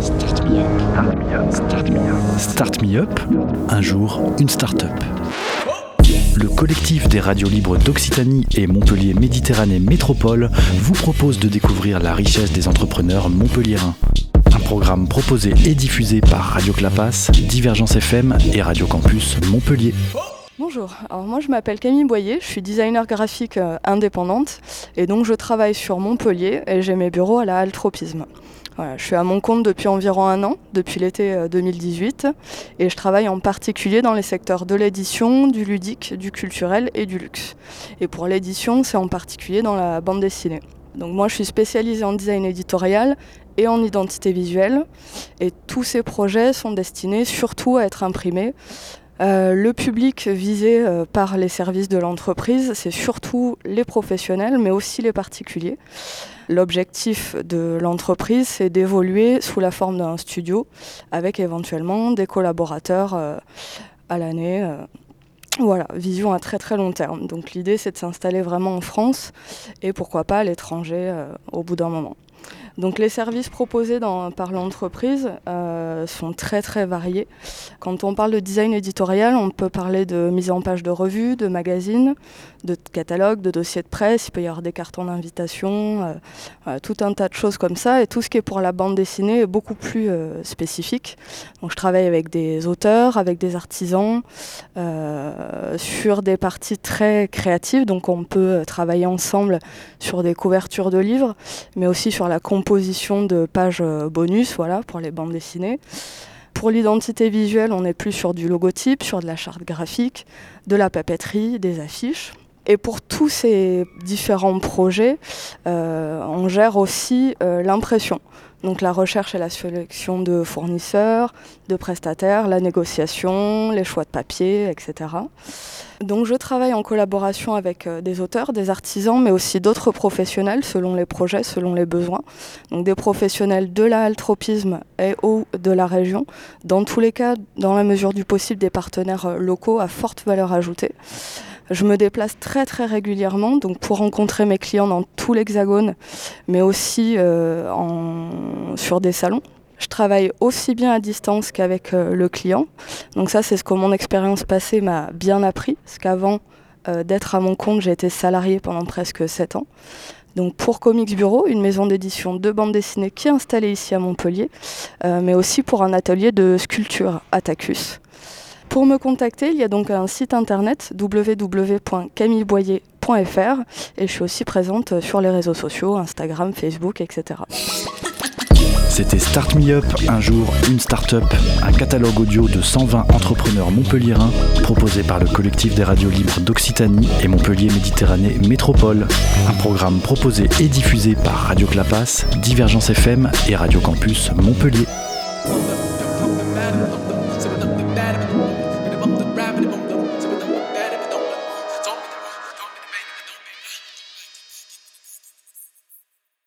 Start Me Up. Start Me Up. Start Me Up. Un jour, une start-up. Le collectif des radios libres d'Occitanie et Montpellier Méditerranée Métropole vous propose de découvrir la richesse des entrepreneurs montpelliérains. Un programme proposé et diffusé par Radio Clapas, Divergence FM et Radio Campus Montpellier. Bonjour, alors moi je m'appelle Camille Boyer, je suis designer graphique euh, indépendante et donc je travaille sur Montpellier et j'ai mes bureaux à la Halle Tropisme. Je suis à mon compte depuis environ un an, depuis l'été 2018, euh, et je travaille en particulier dans les secteurs de l'édition, du ludique, du culturel et du luxe. Et pour l'édition, c'est en particulier dans la bande dessinée. Donc moi je suis spécialisée en design éditorial et en identité visuelle, et tous ces projets sont destinés surtout à être imprimés euh, le public visé euh, par les services de l'entreprise, c'est surtout les professionnels, mais aussi les particuliers. L'objectif de l'entreprise, c'est d'évoluer sous la forme d'un studio, avec éventuellement des collaborateurs euh, à l'année. Voilà, vision à très très long terme. Donc l'idée, c'est de s'installer vraiment en France et pourquoi pas à l'étranger au bout d'un moment. Donc les services proposés par l'entreprise euh, sont très très variés. Quand on parle de design éditorial, on peut parler de mise en page de revues, de magazines, de catalogues, de dossiers de presse, il peut y avoir des cartons d'invitation, euh, tout un tas de choses comme ça. Et tout ce qui est pour la bande dessinée est beaucoup plus euh, spécifique. Donc je travaille avec des auteurs, avec des artisans, sur des parties très créatives. Donc on peut travailler ensemble sur des couvertures de livres, mais aussi sur la composition de pages euh, bonus voilà, pour les bandes dessinées. Pour l'identité visuelle, on est plus sur du logotype, sur de la charte graphique, de la papeterie, des affiches. Et pour tous ces différents projets, euh, on gère aussi euh, l'impression. Donc la recherche et la sélection de fournisseurs, de prestataires, la négociation, les choix de papier, etc. Donc je travaille en collaboration avec euh, des auteurs, des artisans, mais aussi d'autres professionnels selon les projets, selon les besoins. Donc des professionnels de l'altropisme et ou de la région. Dans tous les cas, dans la mesure du possible, des partenaires locaux à forte valeur ajoutée. Je me déplace très très régulièrement donc pour rencontrer mes clients dans tout l'Hexagone, mais aussi euh, sur des salons. Je travaille aussi bien à distance qu'avec euh, le client. Donc ça, c'est ce que mon expérience passée m'a bien appris, parce qu'avant euh, d'être à mon compte, j'ai été salarié pendant presque 7 ans. Donc pour Comics Bureau, une maison d'édition de bande dessinée qui est installée ici à Montpellier, mais aussi pour un atelier de sculpture à Tacus. Pour me contacter, il y a donc un site internet www.camilleboyer.fr et je suis aussi présente sur les réseaux sociaux, Instagram, Facebook, etc. C'était Start Me Up, un jour, une start-up, un catalogue audio de 120 entrepreneurs montpelliérains proposé par le collectif des radios libres d'Occitanie et Montpellier Méditerranée Métropole. Un programme proposé et diffusé par Radio Clapas, Divergence FM et Radio Campus Montpellier.